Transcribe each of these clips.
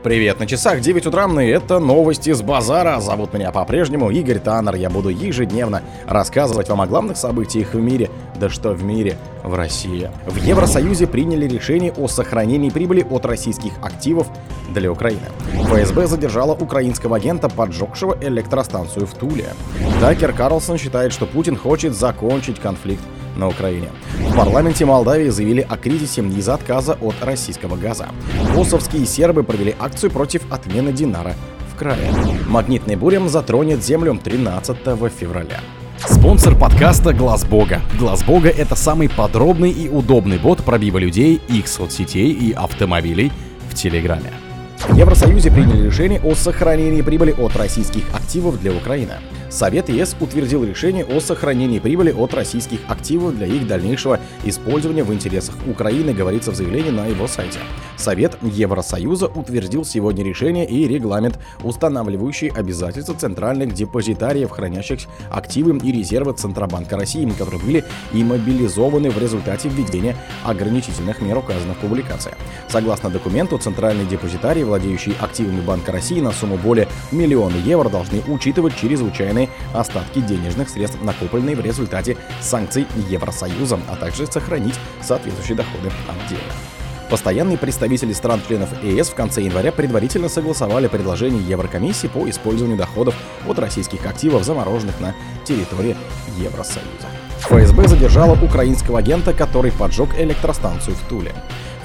Привет, на часах 9 утра, и это новости с базара. Зовут меня по-прежнему Игорь Таннер. Я буду ежедневно рассказывать вам о главных событиях в мире. Да что в мире, в России. В Евросоюзе приняли решение о сохранении прибыли от российских активов для Украины. ФСБ задержала украинского агента, поджегшего электростанцию в Туле. Такер Карлсон считает, что Путин хочет закончить конфликт на Украине. В парламенте Молдавии заявили о кризисе из-за отказа от российского газа. Косовские сербы провели акцию против отмены Динара в крае. Магнитный бурем затронет землю 13 февраля. Спонсор подкаста Глаз Бога. Глаз Бога это самый подробный и удобный бот пробива людей, их соцсетей и автомобилей в Телеграме. В Евросоюзе приняли решение о сохранении прибыли от российских активов для Украины. Совет ЕС утвердил решение о сохранении прибыли от российских активов для их дальнейшего использования в интересах Украины, говорится в заявлении на его сайте. Совет Евросоюза утвердил сегодня решение и регламент, устанавливающий обязательства центральных депозитариев, хранящих активы и резервы Центробанка России, которые были иммобилизованы в результате введения ограничительных мер, указанных в публикации. Согласно документу, центральные депозитарии, владеющие активами Банка России на сумму более миллиона евро, должны учитывать чрезвычайные остатки денежных средств, накопленные в результате санкций Евросоюза, а также сохранить соответствующие доходы отдельно. Постоянные представители стран-членов ЕС в конце января предварительно согласовали предложение Еврокомиссии по использованию доходов от российских активов, замороженных на территории Евросоюза. ФСБ задержала украинского агента, который поджег электростанцию в Туле.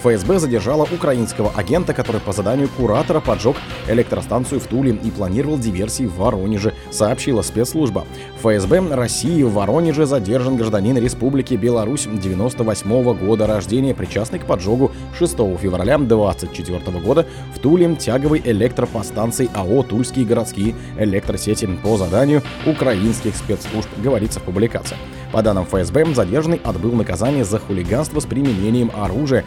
ФСБ задержала украинского агента, который по заданию куратора поджег электростанцию в Туле и планировал диверсии в Воронеже, сообщила спецслужба. ФСБ России в Воронеже задержан гражданин Республики Беларусь 98 года рождения, причастный к поджогу 6 февраля 24 года в Туле тяговой электропостанции АО «Тульские городские электросети» по заданию украинских спецслужб, говорится в публикации. По данным ФСБ, задержанный отбыл наказание за хулиганство с применением оружия,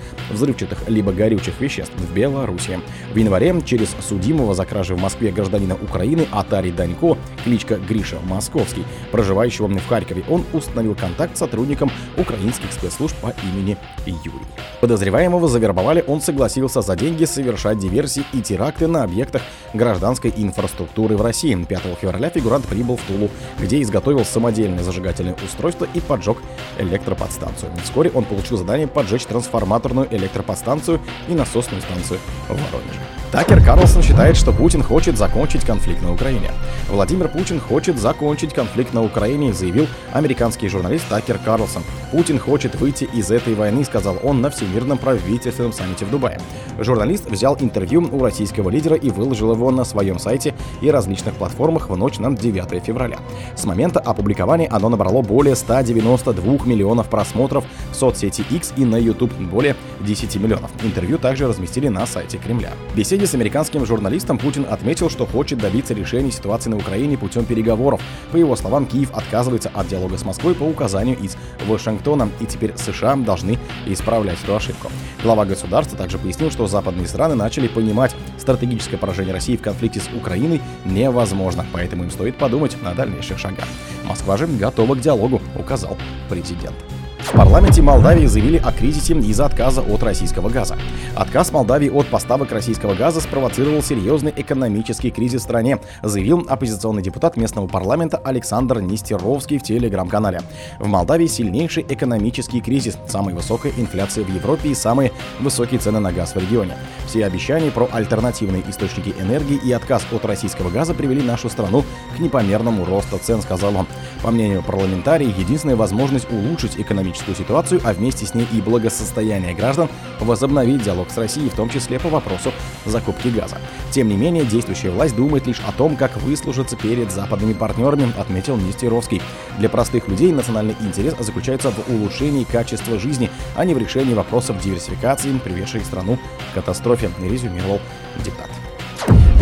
взрывчатых либо горючих веществ в Беларуси. В январе через судимого за кражи в Москве гражданина Украины Атари Данько, кличка Гриша Московский, проживающего в Харькове, он установил контакт с сотрудником украинских спецслужб по имени Юрий. Подозреваемого завербовали, он согласился за деньги совершать диверсии и теракты на объектах гражданской инфраструктуры в России. 5 февраля фигурант прибыл в Тулу, где изготовил самодельное зажигательное устройство и поджег электроподстанцию. Вскоре он получил задание поджечь трансформаторную электроподстанцию и насосную станцию в Воронеже. Такер Карлсон считает, что Путин хочет закончить конфликт на Украине. Владимир Путин хочет закончить конфликт на Украине, заявил американский журналист Такер Карлсон. Путин хочет выйти из этой войны, сказал он на Всемирном правительственном саммите в Дубае. Журналист взял интервью у российского лидера и выложил его на своем сайте и различных платформах в ночь на 9 февраля. С момента опубликования оно набрало более 192 миллионов просмотров в соцсети X и на YouTube более 10 миллионов. Интервью также разместили на сайте Кремля. В беседе с американским журналистом Путин отметил, что хочет добиться решения ситуации на Украине путем переговоров. По его словам, Киев отказывается от диалога с Москвой по указанию из Вашингтона, и теперь США должны исправлять эту ошибку. Глава государства также пояснил, что западные страны начали понимать, стратегическое поражение России в конфликте с Украиной невозможно, поэтому им стоит подумать на дальнейших шагах. Москва же готова к диалогу, указал президент. В парламенте Молдавии заявили о кризисе из-за отказа от российского газа. Отказ Молдавии от поставок российского газа спровоцировал серьезный экономический кризис в стране, заявил оппозиционный депутат местного парламента Александр Нестеровский в телеграм-канале. В Молдавии сильнейший экономический кризис, самая высокая инфляция в Европе и самые высокие цены на газ в регионе. Все обещания про альтернативные источники энергии и отказ от российского газа привели нашу страну к непомерному росту цен, сказал он. По мнению парламентариев, единственная возможность улучшить экономический экономическую ситуацию, а вместе с ней и благосостояние граждан, возобновить диалог с Россией, в том числе по вопросу закупки газа. Тем не менее, действующая власть думает лишь о том, как выслужиться перед западными партнерами, отметил Нестеровский. Для простых людей национальный интерес заключается в улучшении качества жизни, а не в решении вопросов диверсификации, приведшей страну к катастрофе, резюмировал депутат.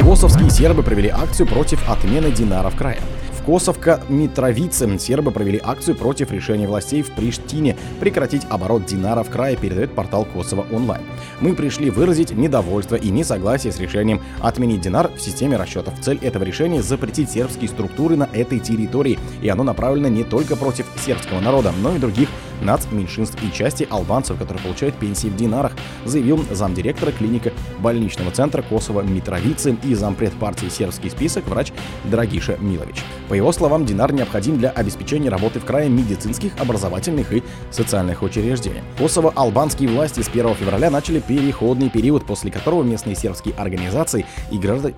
Косовские сербы провели акцию против отмены Динара в крае. Косовка Митровице сербы провели акцию против решения властей в Приштине прекратить оборот динара в крае, передает портал Косово онлайн. Мы пришли выразить недовольство и несогласие с решением отменить динар в системе расчетов. Цель этого решения запретить сербские структуры на этой территории, и оно направлено не только против сербского народа, но и других нацменьшинств и части албанцев, которые получают пенсии в динарах, заявил замдиректора клиника больничного центра Косово Митровицы и зампред партии «Сербский список» врач Драгиша Милович. Его словам, динар необходим для обеспечения работы в крае медицинских, образовательных и социальных учреждений. Косово албанские власти с 1 февраля начали переходный период, после которого местные сербские организации и граждане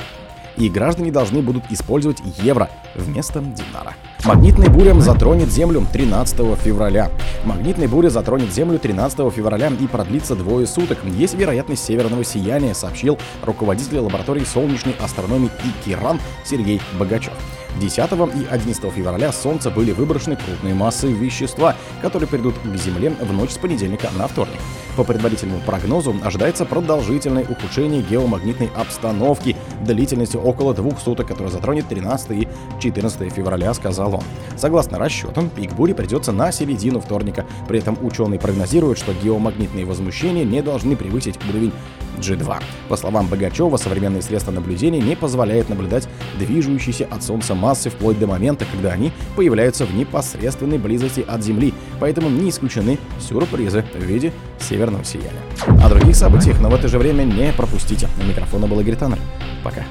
и граждане должны будут использовать евро вместо динара. Магнитная буря затронет Землю 13 февраля. Магнитная буря затронет Землю 13 февраля и продлится двое суток. Есть вероятность северного сияния, сообщил руководитель лаборатории солнечной астрономии ИКИРАН Сергей Богачев. 10 и 11 февраля с Солнца были выброшены крупные массы вещества, которые придут к Земле в ночь с понедельника на вторник. По предварительному прогнозу ожидается продолжительное ухудшение геомагнитной обстановки длительностью около двух суток, которое затронет 13 и 14 февраля, сказал он. Согласно расчетам, пик бури придется на середину вторника. При этом ученые прогнозируют, что геомагнитные возмущения не должны превысить уровень G2. По словам Богачева, современные средства наблюдения не позволяют наблюдать движущиеся от Солнца массы вплоть до момента, когда они появляются в непосредственной близости от Земли, поэтому не исключены сюрпризы в виде северного сияния. О других событиях, но в это же время не пропустите. У микрофона был Игорь Таннер. Пока.